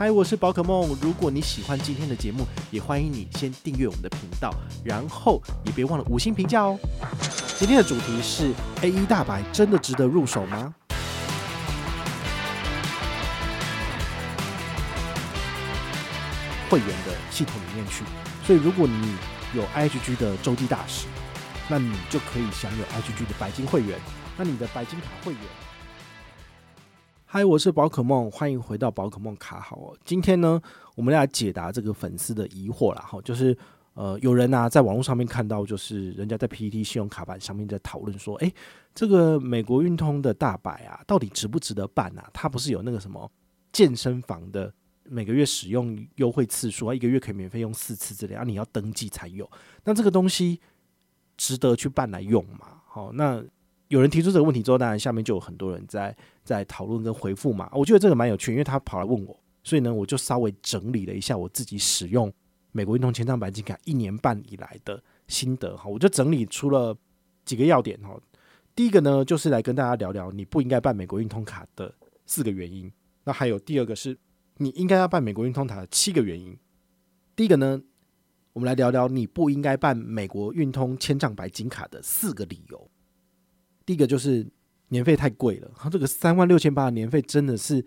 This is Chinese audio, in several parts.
嗨，我是宝可梦。如果你喜欢今天的节目，也欢迎你先订阅我们的频道，然后也别忘了五星评价哦。今天的主题是 A1 大白真的值得入手吗？会员的系统里面去，所以如果你有 IHG 的洲际大使，那你就可以享有 IHG 的白金会员。那你的白金卡会员。嗨，我是宝可梦，欢迎回到宝可梦卡好哦。今天呢，我们来解答这个粉丝的疑惑啦。哈，就是呃，有人啊在网络上面看到，就是人家在 PTT 信用卡版上面在讨论说，诶，这个美国运通的大白啊，到底值不值得办啊？它不是有那个什么健身房的每个月使用优惠次数啊，一个月可以免费用四次之类啊，你要登记才有。那这个东西值得去办来用吗？好，那。有人提出这个问题之后，当然下面就有很多人在在讨论跟回复嘛。我觉得这个蛮有趣，因为他跑来问我，所以呢，我就稍微整理了一下我自己使用美国运通签帐白金卡一年半以来的心得哈，我就整理出了几个要点哈。第一个呢，就是来跟大家聊聊你不应该办美国运通卡的四个原因。那还有第二个是你应该要办美国运通卡的七个原因。第一个呢，我们来聊聊你不应该办美国运通千账白金卡的四个理由。第一个就是年费太贵了，它这个三万六千八的年费真的是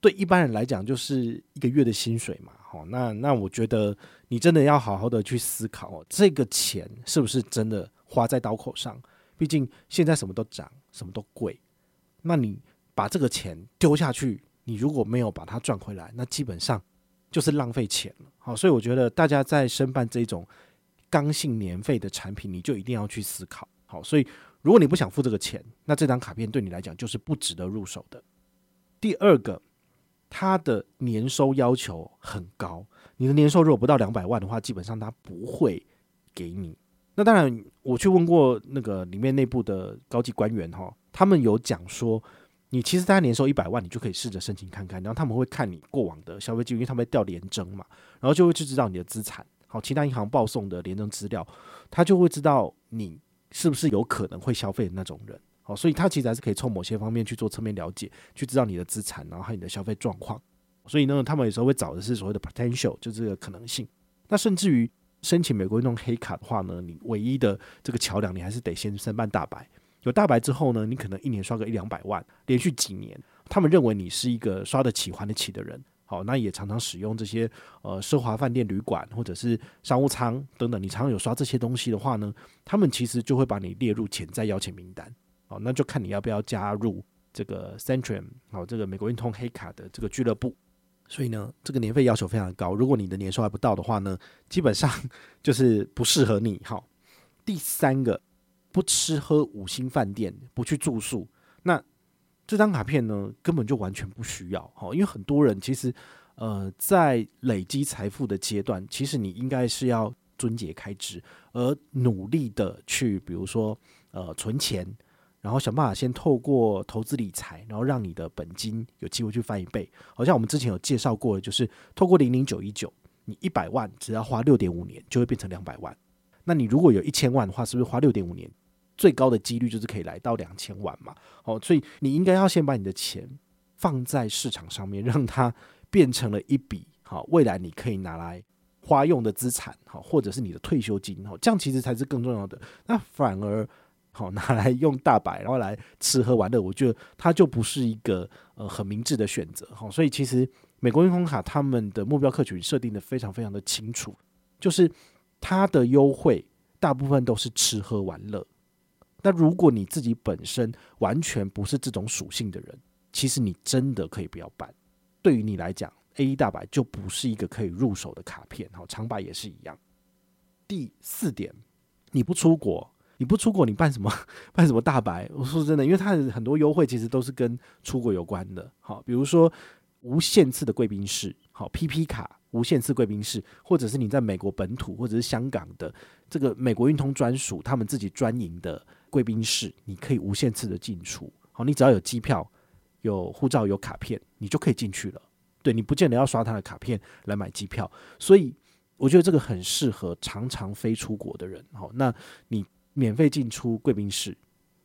对一般人来讲就是一个月的薪水嘛。好，那那我觉得你真的要好好的去思考，这个钱是不是真的花在刀口上？毕竟现在什么都涨，什么都贵，那你把这个钱丢下去，你如果没有把它赚回来，那基本上就是浪费钱了。好，所以我觉得大家在申办这种刚性年费的产品，你就一定要去思考。好，所以。如果你不想付这个钱，那这张卡片对你来讲就是不值得入手的。第二个，它的年收要求很高，你的年收如果不到两百万的话，基本上它不会给你。那当然，我去问过那个里面内部的高级官员哈，他们有讲说，你其实大概年收一百万，你就可以试着申请看看，然后他们会看你过往的消费记录，因为他们会调联征嘛，然后就会去知道你的资产，好，其他银行报送的联征资料，他就会知道你。是不是有可能会消费的那种人？好，所以他其实还是可以从某些方面去做侧面了解，去知道你的资产，然后还有你的消费状况。所以呢，他们有时候会找的是所谓的 potential，就这个可能性。那甚至于申请美国运通黑卡的话呢，你唯一的这个桥梁，你还是得先申办大白。有大白之后呢，你可能一年刷个一两百万，连续几年，他们认为你是一个刷得起、还得起的人。好，那也常常使用这些呃奢华饭店旅馆或者是商务舱等等，你常常有刷这些东西的话呢，他们其实就会把你列入潜在邀请名单。好，那就看你要不要加入这个 Centrum，好，这个美国运通黑卡的这个俱乐部。所以呢，这个年费要求非常高，如果你的年收还不到的话呢，基本上 就是不适合你。好，第三个，不吃喝五星饭店，不去住宿，那。这张卡片呢，根本就完全不需要哈，因为很多人其实，呃，在累积财富的阶段，其实你应该是要撙节开支，而努力的去，比如说，呃，存钱，然后想办法先透过投资理财，然后让你的本金有机会去翻一倍。好像我们之前有介绍过，就是透过零零九一九，你一百万只要花六点五年就会变成两百万。那你如果有一千万的话，是不是花六点五年？最高的几率就是可以来到两千万嘛，好，所以你应该要先把你的钱放在市场上面，让它变成了一笔好未来你可以拿来花用的资产，好，或者是你的退休金，好，这样其实才是更重要的。那反而好 拿来用大白，然后来吃喝玩乐，我觉得它就不是一个呃很明智的选择，好，所以其实美国运通卡他们的目标客群设定的非常非常的清楚，就是它的优惠大部分都是吃喝玩乐。那如果你自己本身完全不是这种属性的人，其实你真的可以不要办。对于你来讲，A 一大白就不是一个可以入手的卡片，好，长白也是一样。第四点，你不出国，你不出国，你办什么 办什么大白？我说真的，因为它的很多优惠其实都是跟出国有关的，好，比如说无限次的贵宾室，好，PP 卡。无限次贵宾室，或者是你在美国本土或者是香港的这个美国运通专属，他们自己专营的贵宾室，你可以无限次的进出。好，你只要有机票、有护照、有卡片，你就可以进去了。对，你不见得要刷他的卡片来买机票，所以我觉得这个很适合常常飞出国的人。好，那你免费进出贵宾室，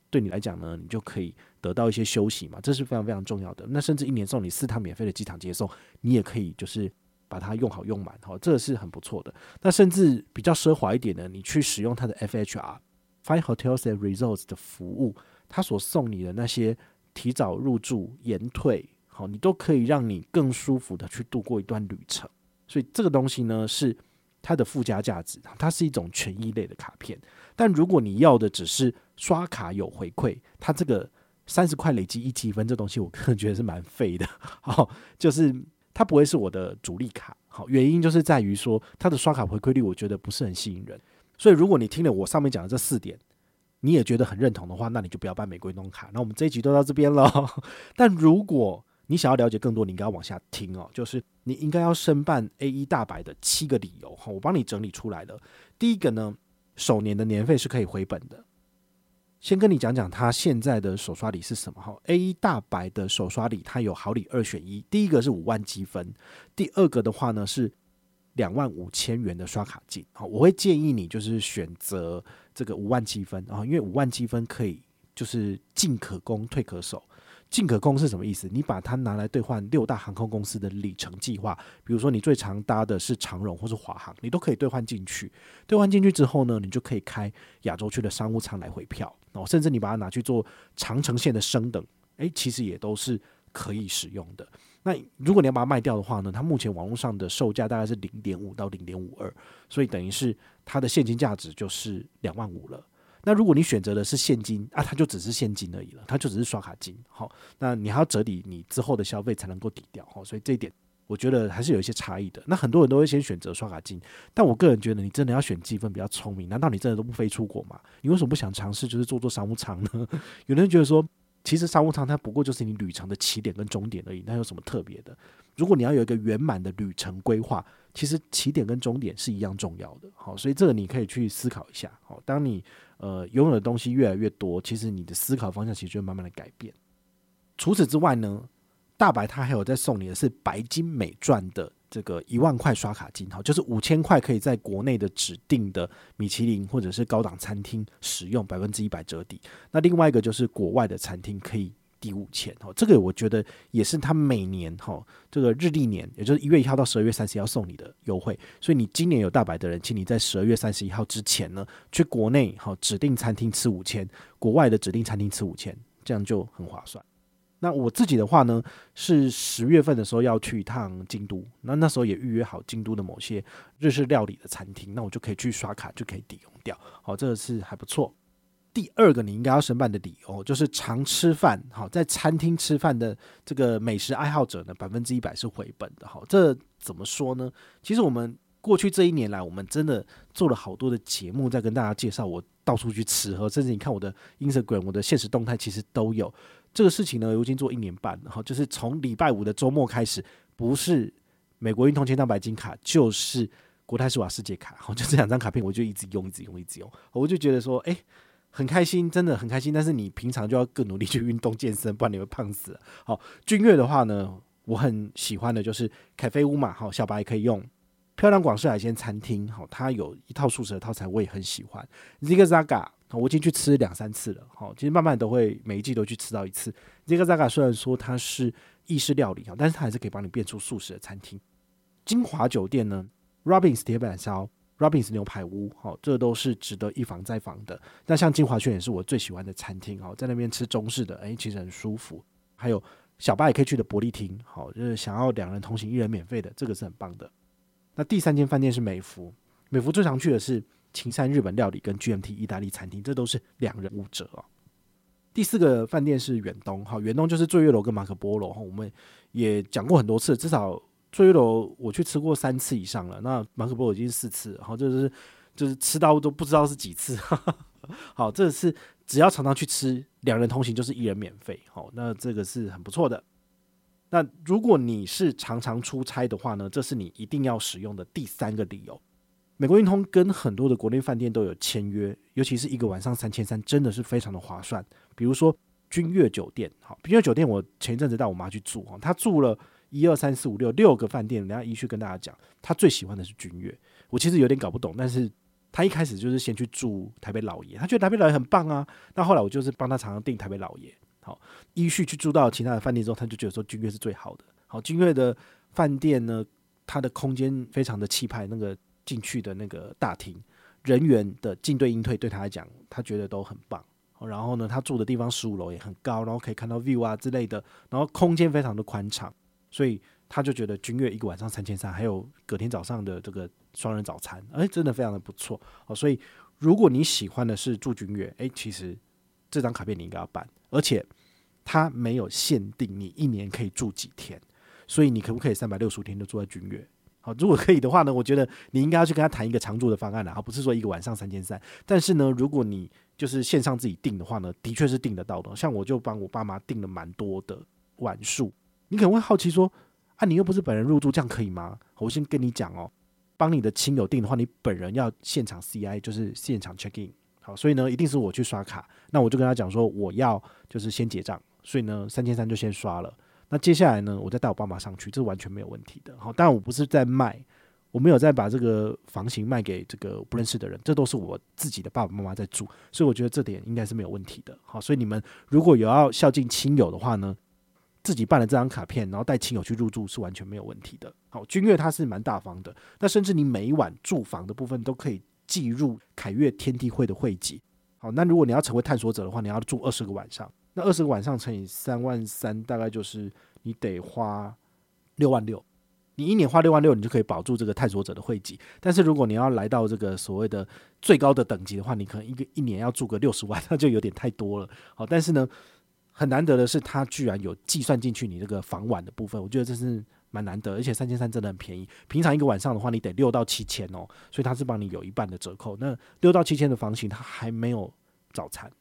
对你来讲呢，你就可以得到一些休息嘛，这是非常非常重要的。那甚至一年送你四趟免费的机场接送，你也可以就是把它用好用满，哈，这个是很不错的。那甚至比较奢华一点的，你去使用它的 FHR Fine Hotels and Resorts 的服务，它所送你的那些提早入住、延退，好，你都可以让你更舒服的去度过一段旅程。所以这个东西呢，是它的附加价值，它是一种权益类的卡片。但如果你要的只是刷卡有回馈，它这个三十块累积一积分这东西，我个人觉得是蛮废的。好，就是它不会是我的主力卡。好，原因就是在于说它的刷卡回馈率，我觉得不是很吸引人。所以如果你听了我上面讲的这四点，你也觉得很认同的话，那你就不要办美国运通卡。那我们这一集都到这边了。但如果你想要了解更多，你应该要往下听哦。就是你应该要申办 A 一大白的七个理由哈，我帮你整理出来了。第一个呢，首年的年费是可以回本的。先跟你讲讲它现在的首刷礼是什么哈 A 一大白的首刷礼它有好礼二选一，第一个是五万积分，第二个的话呢是两万五千元的刷卡金。好，我会建议你就是选择这个五万积分啊，因为五万积分可以就是进可攻退可守。进可攻是什么意思？你把它拿来兑换六大航空公司的里程计划，比如说你最常搭的是长荣或是华航，你都可以兑换进去。兑换进去之后呢，你就可以开亚洲区的商务舱来回票哦，甚至你把它拿去做长城线的升等，诶，其实也都是可以使用的。那如果你要把它卖掉的话呢，它目前网络上的售价大概是零点五到零点五二，所以等于是它的现金价值就是两万五了。那如果你选择的是现金啊，它就只是现金而已了，它就只是刷卡金。好，那你还要折抵你之后的消费才能够抵掉。好，所以这一点我觉得还是有一些差异的。那很多人都会先选择刷卡金，但我个人觉得你真的要选积分比较聪明。难道你真的都不飞出国吗？你为什么不想尝试就是做做商务舱呢？有人觉得说，其实商务舱它不过就是你旅程的起点跟终点而已，那有什么特别的？如果你要有一个圆满的旅程规划，其实起点跟终点是一样重要的。好，所以这个你可以去思考一下。好，当你呃拥有的东西越来越多，其实你的思考方向其实就会慢慢的改变。除此之外呢，大白它还有在送你的是白金美钻的这个一万块刷卡金，哈，就是五千块可以在国内的指定的米其林或者是高档餐厅使用百分之一百折抵。那另外一个就是国外的餐厅可以。抵五千哈，这个我觉得也是他每年哈，这个日历年，也就是一月一号到十二月三十一号送你的优惠。所以你今年有大白的人，请你在十二月三十一号之前呢，去国内哈指定餐厅吃五千，国外的指定餐厅吃五千，这样就很划算。那我自己的话呢，是十月份的时候要去一趟京都，那那时候也预约好京都的某些日式料理的餐厅，那我就可以去刷卡就可以抵用掉。好，这个是还不错。第二个你应该要申办的理由就是常吃饭，好，在餐厅吃饭的这个美食爱好者呢，百分之一百是回本的。好，这怎么说呢？其实我们过去这一年来，我们真的做了好多的节目，在跟大家介绍我到处去吃喝，甚至你看我的 Instagram，我的现实动态其实都有这个事情呢。我已经做一年半了，哈，就是从礼拜五的周末开始，不是美国运通千张白金卡，就是国泰世华世界卡，好，就这两张卡片，我就一直用，一直用，一直用，我就觉得说，诶。很开心，真的很开心。但是你平常就要更努力去运动健身，不然你会胖死。好，君悦的话呢，我很喜欢的就是凯菲屋嘛。好，小白可以用漂亮广式海鲜餐厅。好，它有一套素食的套餐，我也很喜欢。Zigzag 我已经去吃两三次了，好，其实慢慢都会每一季都去吃到一次。这个扎嘎虽然说它是意式料理啊，但是它还是可以帮你变出素食的餐厅。金华酒店呢，Robins 铁板烧，Robins 牛排屋，好，这都是值得一房再房的。那像金华轩也是我最喜欢的餐厅好，在那边吃中式的，哎，其实很舒服。还有小巴也可以去的伯利厅，好，就是想要两人同行一人免费的，这个是很棒的。那第三间饭店是美孚，美孚最常去的是青山日本料理跟 GMT 意大利餐厅，这都是两人五折哦。第四个饭店是远东，好，远东就是醉月楼跟马可波罗，哈我们也讲过很多次，至少。醉月楼我去吃过三次以上了，那马可波罗已经四次，然后就是就是吃到都不知道是几次。好，这是只要常常去吃，两人同行就是一人免费。好，那这个是很不错的。那如果你是常常出差的话呢，这是你一定要使用的第三个理由。美国运通跟很多的国内饭店都有签约，尤其是一个晚上三千三，真的是非常的划算。比如说君悦酒店，好，君悦酒店我前一阵子带我妈去住，哈，她住了。一二三四五六六个饭店，人家依序跟大家讲，她最喜欢的是君悦。我其实有点搞不懂，但是她一开始就是先去住台北老爷，她觉得台北老爷很棒啊。那后来我就是帮她常常订台北老爷，好，依序去住到其他的饭店之后，她就觉得说君悦是最好的。好，君悦的饭店呢，它的空间非常的气派，那个进去的那个大厅，人员的进对应退对他来讲，他觉得都很棒。然后呢，他住的地方十五楼也很高，然后可以看到 view 啊之类的，然后空间非常的宽敞，所以他就觉得君悦一个晚上三千三，还有隔天早上的这个双人早餐，哎，真的非常的不错哦。所以如果你喜欢的是住君悦，哎，其实这张卡片你应该要办，而且它没有限定你一年可以住几天，所以你可不可以三百六十五天都住在君悦？好，如果可以的话呢，我觉得你应该要去跟他谈一个长住的方案了，而不是说一个晚上三千三。但是呢，如果你就是线上自己订的话呢，的确是订得到的。像我就帮我爸妈订了蛮多的晚数。你可能会好奇说，啊，你又不是本人入住，这样可以吗？我先跟你讲哦，帮你的亲友订的话，你本人要现场 CI，就是现场 check in。好，所以呢，一定是我去刷卡。那我就跟他讲说，我要就是先结账，所以呢，三千三就先刷了。那接下来呢，我再带我爸妈上去，这完全没有问题的。好，当然我不是在卖，我没有在把这个房型卖给这个不认识的人，这都是我自己的爸爸妈妈在住，所以我觉得这点应该是没有问题的。好，所以你们如果有要孝敬亲友的话呢，自己办了这张卡片，然后带亲友去入住是完全没有问题的。好，君悦它是蛮大方的，那甚至你每一晚住房的部分都可以计入凯悦天地会的会籍。好，那如果你要成为探索者的话，你要住二十个晚上。那二十个晚上乘以三万三，大概就是你得花六万六。你一年花六万六，你就可以保住这个探索者的会籍。但是如果你要来到这个所谓的最高的等级的话，你可能一个一年要住个六十万，那就有点太多了。好，但是呢，很难得的是，它居然有计算进去你这个房晚的部分，我觉得这是蛮难得。而且三千三真的很便宜，平常一个晚上的话，你得六到七千哦，所以它是帮你有一半的折扣。那六到七千的房型，它还没有早餐。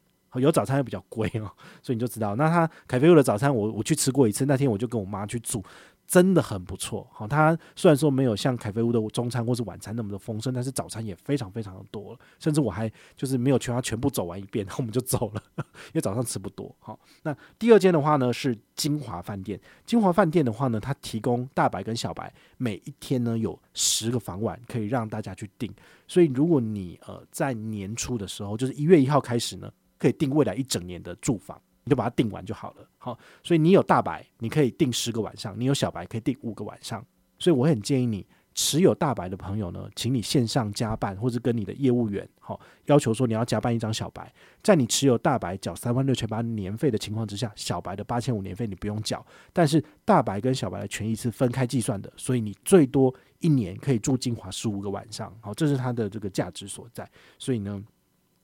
有早餐又比较贵哦，所以你就知道，那他凯菲屋的早餐我，我去吃过一次，那天我就跟我妈去住，真的很不错。好，他虽然说没有像凯菲屋的中餐或是晚餐那么的丰盛，但是早餐也非常非常的多，甚至我还就是没有全它全部走完一遍，然 后我们就走了，因为早上吃不多。好，那第二间的话呢是金华饭店，金华饭店的话呢，它提供大白跟小白每一天呢有十个房晚可以让大家去订，所以如果你呃在年初的时候，就是一月一号开始呢。可以订未来一整年的住房，你就把它订完就好了。好，所以你有大白，你可以订十个晚上；你有小白，可以订五个晚上。所以我很建议你持有大白的朋友呢，请你线上加办，或者跟你的业务员好要求说你要加办一张小白。在你持有大白缴三万六千八年费的情况之下，小白的八千五年费你不用缴。但是大白跟小白的权益是分开计算的，所以你最多一年可以住金华十五个晚上。好，这是它的这个价值所在。所以呢。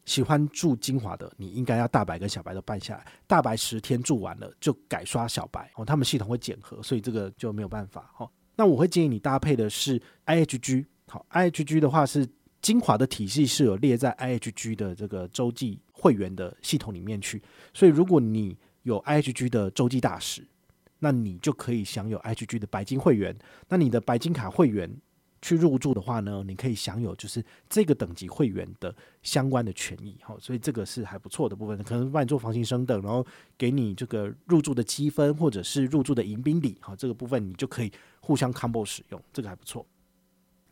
喜欢住精华的，你应该要大白跟小白都办下来。大白十天住完了就改刷小白哦，他们系统会检核，所以这个就没有办法哦。那我会建议你搭配的是 IHG，好，IHG 的话是精华的体系是有列在 IHG 的这个洲际会员的系统里面去，所以如果你有 IHG 的洲际大使，那你就可以享有 IHG 的白金会员。那你的白金卡会员。去入住的话呢，你可以享有就是这个等级会员的相关的权益，好，所以这个是还不错的部分，可能帮你做房型升等，然后给你这个入住的积分或者是入住的迎宾礼，好，这个部分你就可以互相 combo 使用，这个还不错。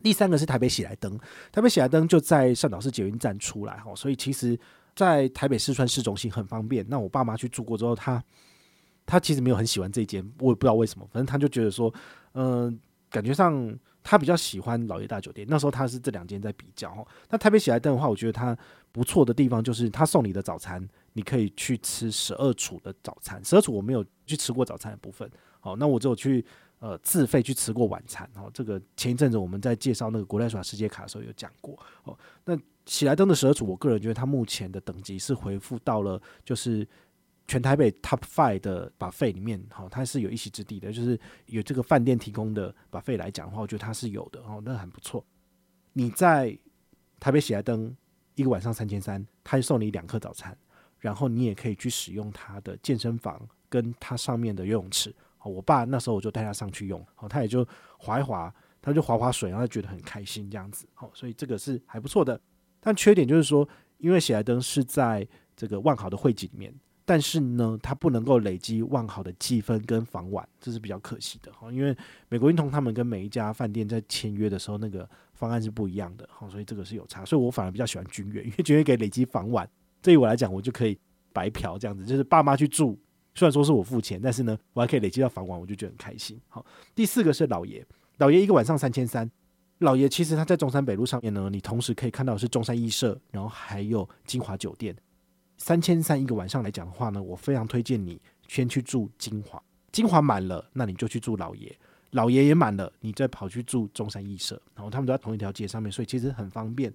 第三个是台北喜来登，台北喜来登就在善导寺捷运站出来，哈，所以其实在台北市川市中心很方便。那我爸妈去住过之后，他他其实没有很喜欢这间，我也不知道为什么，反正他就觉得说，嗯、感觉上。他比较喜欢老爷大酒店，那时候他是这两间在比较。那台北喜来登的话，我觉得它不错的地方就是他送你的早餐，你可以去吃十二厨的早餐。十二厨我没有去吃过早餐的部分，好，那我只有去呃自费去吃过晚餐。哦，这个前一阵子我们在介绍那个国泰耍世界卡的时候有讲过。哦，那喜来登的十二厨，我个人觉得它目前的等级是回复到了就是。全台北 Top Five 的把费里面，哈，它是有一席之地的，就是有这个饭店提供的把费来讲的话，我觉得它是有的，哦，那很不错。你在台北喜来登一个晚上三千三，他就送你两颗早餐，然后你也可以去使用他的健身房跟他上面的游泳池。哦，我爸那时候我就带他上去用，哦，他也就滑一滑，他就滑滑水，然后他觉得很开心这样子，哦，所以这个是还不错的。但缺点就是说，因为喜来登是在这个万豪的会籍里面。但是呢，它不能够累积万豪的积分跟房晚，这是比较可惜的哈。因为美国运通他们跟每一家饭店在签约的时候，那个方案是不一样的哈，所以这个是有差。所以我反而比较喜欢君悦，因为君悦可以累积房晚，对于我来讲，我就可以白嫖这样子，就是爸妈去住，虽然说是我付钱，但是呢，我还可以累积到房晚，我就觉得很开心。好，第四个是老爷，老爷一个晚上三千三。老爷其实他在中山北路上面呢，你同时可以看到是中山艺舍，然后还有金华酒店，三千三一个晚上来讲的话呢，我非常推荐你先去住金华，金华满了，那你就去住老爷，老爷也满了，你再跑去住中山艺舍，然后他们都在同一条街上面，所以其实很方便。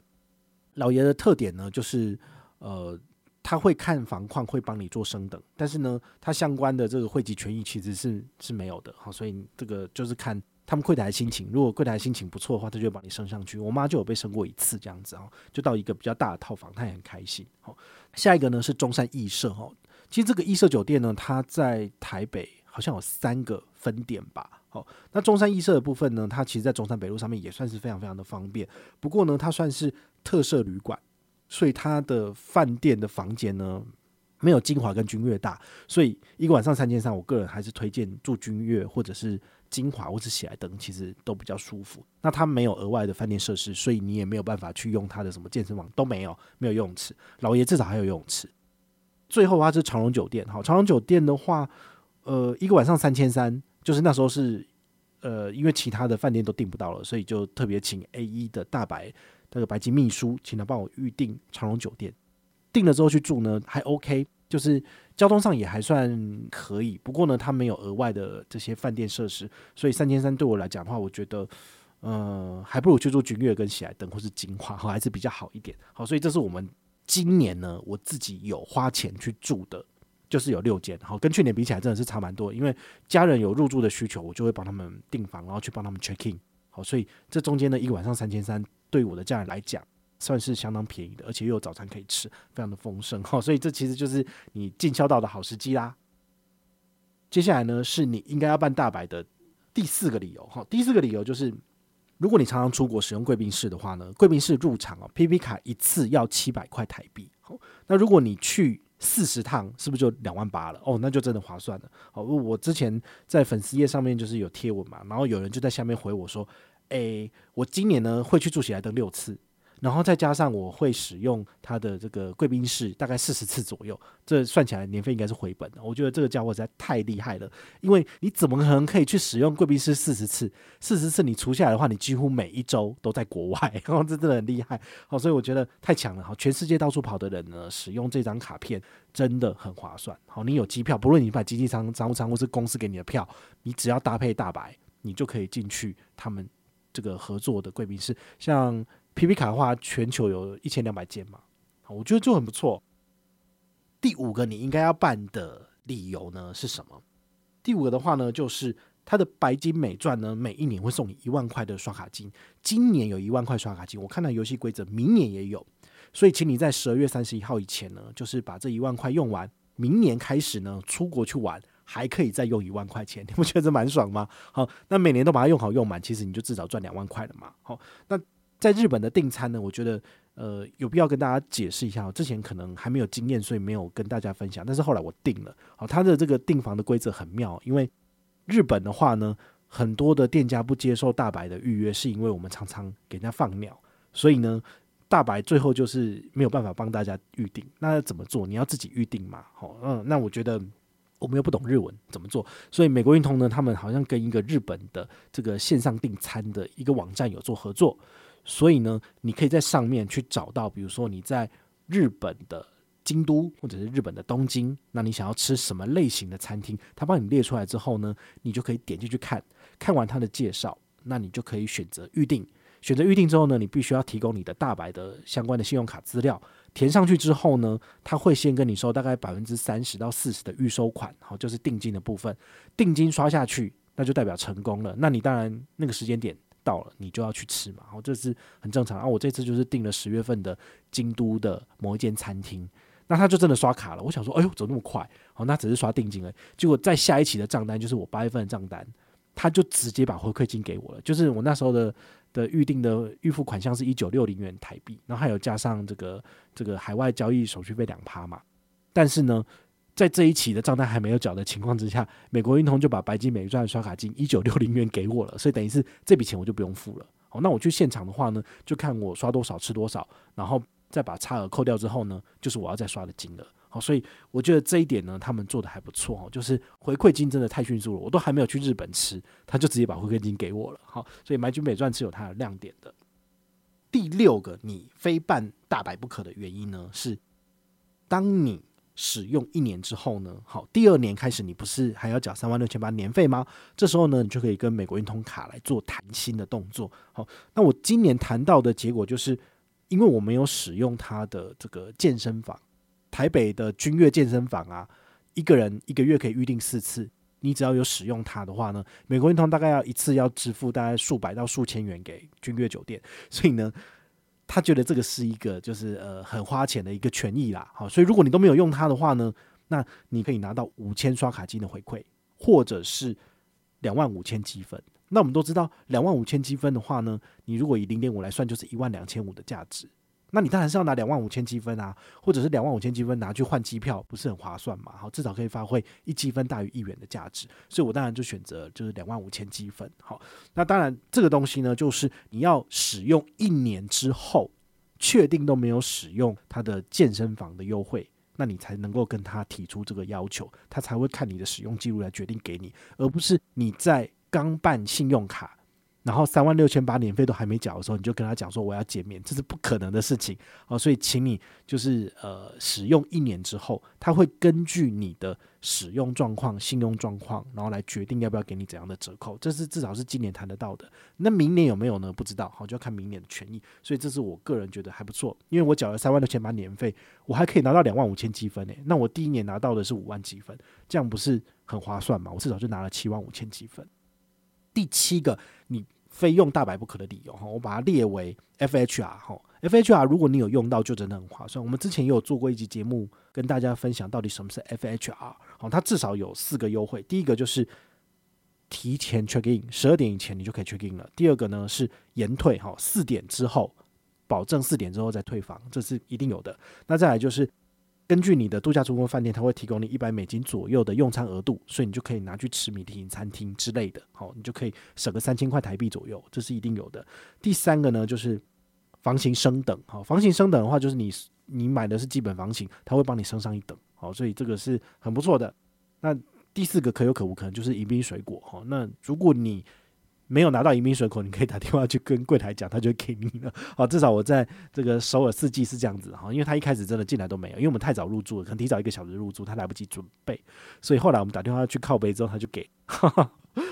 老爷的特点呢，就是呃，他会看房况，会帮你做升等，但是呢，他相关的这个会籍权益其实是是没有的，好，所以这个就是看。他们柜台心情，如果柜台心情不错的话，他就会把你升上去。我妈就有被升过一次，这样子哦，就到一个比较大的套房，她也很开心。好，下一个呢是中山艺舍哦。其实这个艺舍酒店呢，它在台北好像有三个分店吧。好，那中山艺舍的部分呢，它其实在中山北路上面也算是非常非常的方便。不过呢，它算是特色旅馆，所以它的饭店的房间呢，没有金华跟君悦大。所以一个晚上三千三，我个人还是推荐住君悦或者是。精华或是喜来登其实都比较舒服。那它没有额外的饭店设施，所以你也没有办法去用它的什么健身房都没有，没有游泳池。老爷至少还有游泳池。最后的话是长隆酒店，好，长隆酒店的话，呃，一个晚上三千三，就是那时候是呃，因为其他的饭店都订不到了，所以就特别请 A 一的大白那个白金秘书，请他帮我预订长隆酒店。订了之后去住呢，还 OK。就是交通上也还算可以，不过呢，它没有额外的这些饭店设施，所以三千三对我来讲的话，我觉得，呃，还不如去住君悦跟喜来登或是金华，还是比较好一点。好，所以这是我们今年呢，我自己有花钱去住的，就是有六间。好，跟去年比起来真的是差蛮多，因为家人有入住的需求，我就会帮他们订房，然后去帮他们 check in。好，所以这中间呢，一个晚上三千三，对我的家人来讲。算是相当便宜的，而且又有早餐可以吃，非常的丰盛哈，所以这其实就是你尽孝道的好时机啦。接下来呢，是你应该要办大白的第四个理由哈，第四个理由就是，如果你常常出国使用贵宾室的话呢，贵宾室入场哦，PP 卡一次要七百块台币，好，那如果你去四十趟，是不是就两万八了？哦，那就真的划算了。好，我之前在粉丝页上面就是有贴文嘛，然后有人就在下面回我说，诶，我今年呢会去住喜来登六次。然后再加上我会使用他的这个贵宾室大概四十次左右，这算起来年费应该是回本的。我觉得这个家伙实在太厉害了，因为你怎么可能可以去使用贵宾室四十次？四十次你除下来的话，你几乎每一周都在国外，然后这真的很厉害。好，所以我觉得太强了。好，全世界到处跑的人呢，使用这张卡片真的很划算。好，你有机票，不论你买经济舱、商务舱或是公司给你的票，你只要搭配大白，你就可以进去他们这个合作的贵宾室，像。PP 卡的话，全球有一千两百间嘛，我觉得就很不错。第五个你应该要办的理由呢是什么？第五个的话呢，就是它的白金美钻呢，每一年会送你一万块的刷卡金。今年有一万块刷卡金，我看到游戏规则，明年也有，所以请你在十二月三十一号以前呢，就是把这一万块用完。明年开始呢，出国去玩还可以再用一万块钱，你不觉得蛮爽吗？好，那每年都把它用好用满，其实你就至少赚两万块了嘛。好，那。在日本的订餐呢，我觉得呃有必要跟大家解释一下。之前可能还没有经验，所以没有跟大家分享。但是后来我订了，好，他的这个订房的规则很妙，因为日本的话呢，很多的店家不接受大白的预约，是因为我们常常给人家放鸟，所以呢，大白最后就是没有办法帮大家预订。那怎么做？你要自己预定嘛？好，嗯，那我觉得我们又不懂日文，怎么做？所以美国运通呢，他们好像跟一个日本的这个线上订餐的一个网站有做合作。所以呢，你可以在上面去找到，比如说你在日本的京都或者是日本的东京，那你想要吃什么类型的餐厅，他帮你列出来之后呢，你就可以点进去看，看完他的介绍，那你就可以选择预定。选择预定之后呢，你必须要提供你的大白的相关的信用卡资料，填上去之后呢，他会先跟你收大概百分之三十到四十的预收款，好，就是定金的部分，定金刷下去，那就代表成功了。那你当然那个时间点。到了，你就要去吃嘛，然后，这是很正常啊。我这次就是订了十月份的京都的某一间餐厅，那他就真的刷卡了。我想说，哎呦，怎么那么快？好，那只是刷定金了。结果在下一期的账单，就是我八月份的账单，他就直接把回馈金给我了。就是我那时候的的预定的预付款项是一九六零元台币，然后还有加上这个这个海外交易手续费两趴嘛。但是呢，在这一期的账单还没有缴的情况之下，美国运通就把白金美钻刷卡金一九六零元给我了，所以等于是这笔钱我就不用付了。好，那我去现场的话呢，就看我刷多少吃多少，然后再把差额扣掉之后呢，就是我要再刷的金额。好，所以我觉得这一点呢，他们做的还不错哦，就是回馈金真的太迅速了，我都还没有去日本吃，他就直接把回馈金给我了。好，所以买金美钻是有它的亮点的。第六个，你非办大白不可的原因呢，是当你使用一年之后呢，好，第二年开始你不是还要缴三万六千八年费吗？这时候呢，你就可以跟美国运通卡来做谈心的动作。好，那我今年谈到的结果就是，因为我没有使用它的这个健身房。台北的君悦健身房啊，一个人一个月可以预定四次。你只要有使用它的话呢，美国运通大概要一次要支付大概数百到数千元给君悦酒店，所以呢，他觉得这个是一个就是呃很花钱的一个权益啦。好，所以如果你都没有用它的话呢，那你可以拿到五千刷卡金的回馈，或者是两万五千积分。那我们都知道，两万五千积分的话呢，你如果以零点五来算，就是一万两千五的价值。那你当然是要拿两万五千积分啊，或者是两万五千积分拿去换机票，不是很划算嘛？好，至少可以发挥一积分大于一元的价值，所以我当然就选择就是两万五千积分。好，那当然这个东西呢，就是你要使用一年之后，确定都没有使用它的健身房的优惠，那你才能够跟他提出这个要求，他才会看你的使用记录来决定给你，而不是你在刚办信用卡。然后三万六千八年费都还没缴的时候，你就跟他讲说我要减免，这是不可能的事情哦。所以，请你就是呃使用一年之后，他会根据你的使用状况、信用状况，然后来决定要不要给你怎样的折扣。这是至少是今年谈得到的。那明年有没有呢？不知道，好，就要看明年的权益。所以，这是我个人觉得还不错，因为我缴了三万六千八年费，我还可以拿到两万五千积分诶。那我第一年拿到的是五万积分，这样不是很划算吗？我至少就拿了七万五千积分。第七个，你。非用大白不可的理由哈，我把它列为 FHR 哈，FHR 如果你有用到，就真的很划算。我们之前也有做过一集节目，跟大家分享到底什么是 FHR。好，它至少有四个优惠。第一个就是提前 check in，十二点以前你就可以 check in 了。第二个呢是延退哈，四点之后，保证四点之后再退房，这是一定有的。那再来就是。根据你的度假中心饭店，它会提供你一百美金左右的用餐额度，所以你就可以拿去吃米其林餐厅之类的，好，你就可以省个三千块台币左右，这是一定有的。第三个呢，就是房型升等，好，房型升等的话，就是你你买的是基本房型，它会帮你升上一等，好，所以这个是很不错的。那第四个可有可无，可能就是迎宾水果，哈，那如果你没有拿到迎宾水果，你可以打电话去跟柜台讲，他就给你了。好，至少我在这个首尔四季是这样子哈，因为他一开始真的进来都没有，因为我们太早入住了，可能提早一个小时入住，他来不及准备，所以后来我们打电话去靠背之后，他就给。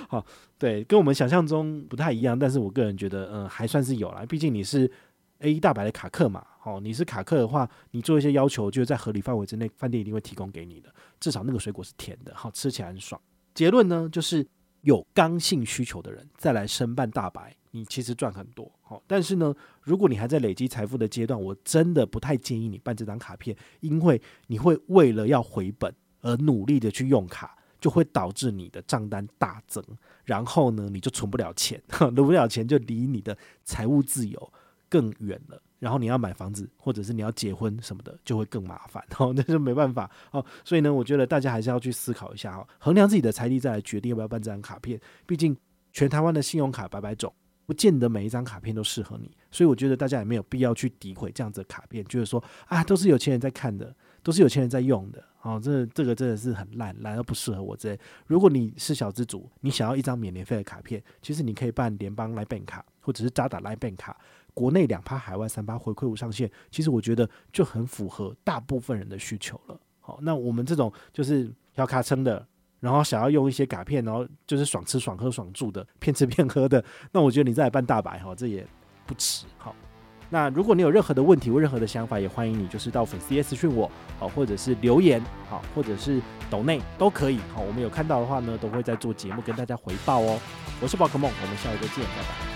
好，对，跟我们想象中不太一样，但是我个人觉得，嗯，还算是有啦。毕竟你是 A 大白的卡客嘛，好，你是卡客的话，你做一些要求，就是在合理范围之内，饭店一定会提供给你的。至少那个水果是甜的，好，吃起来很爽。结论呢，就是。有刚性需求的人再来申办大白，你其实赚很多。好，但是呢，如果你还在累积财富的阶段，我真的不太建议你办这张卡片，因为你会为了要回本而努力的去用卡，就会导致你的账单大增，然后呢，你就存不了钱，存不了钱就离你的财务自由更远了。然后你要买房子，或者是你要结婚什么的，就会更麻烦，哦，那就没办法哦。所以呢，我觉得大家还是要去思考一下哦，衡量自己的财力，再来决定要不要办这张卡片。毕竟全台湾的信用卡百百种，不见得每一张卡片都适合你。所以我觉得大家也没有必要去诋毁这样子的卡片，就是说啊，都是有钱人在看的，都是有钱人在用的，哦，这这个真的是很烂，烂到不适合我这。如果你是小资族，你想要一张免年费的卡片，其实你可以办联邦来办卡，或者是渣打来办卡。国内两趴，海外三趴，回馈无上限，其实我觉得就很符合大部分人的需求了。好，那我们这种就是要卡称的，然后想要用一些卡片，然后就是爽吃爽喝爽住的，骗吃骗喝的，那我觉得你再来办大白哈，这也不迟。好，那如果你有任何的问题或任何的想法，也欢迎你就是到粉丝页私讯我，好，或者是留言，好，或者是抖内都可以。好，我们有看到的话呢，都会在做节目跟大家回报哦。我是宝可梦，我们下一个见，拜拜。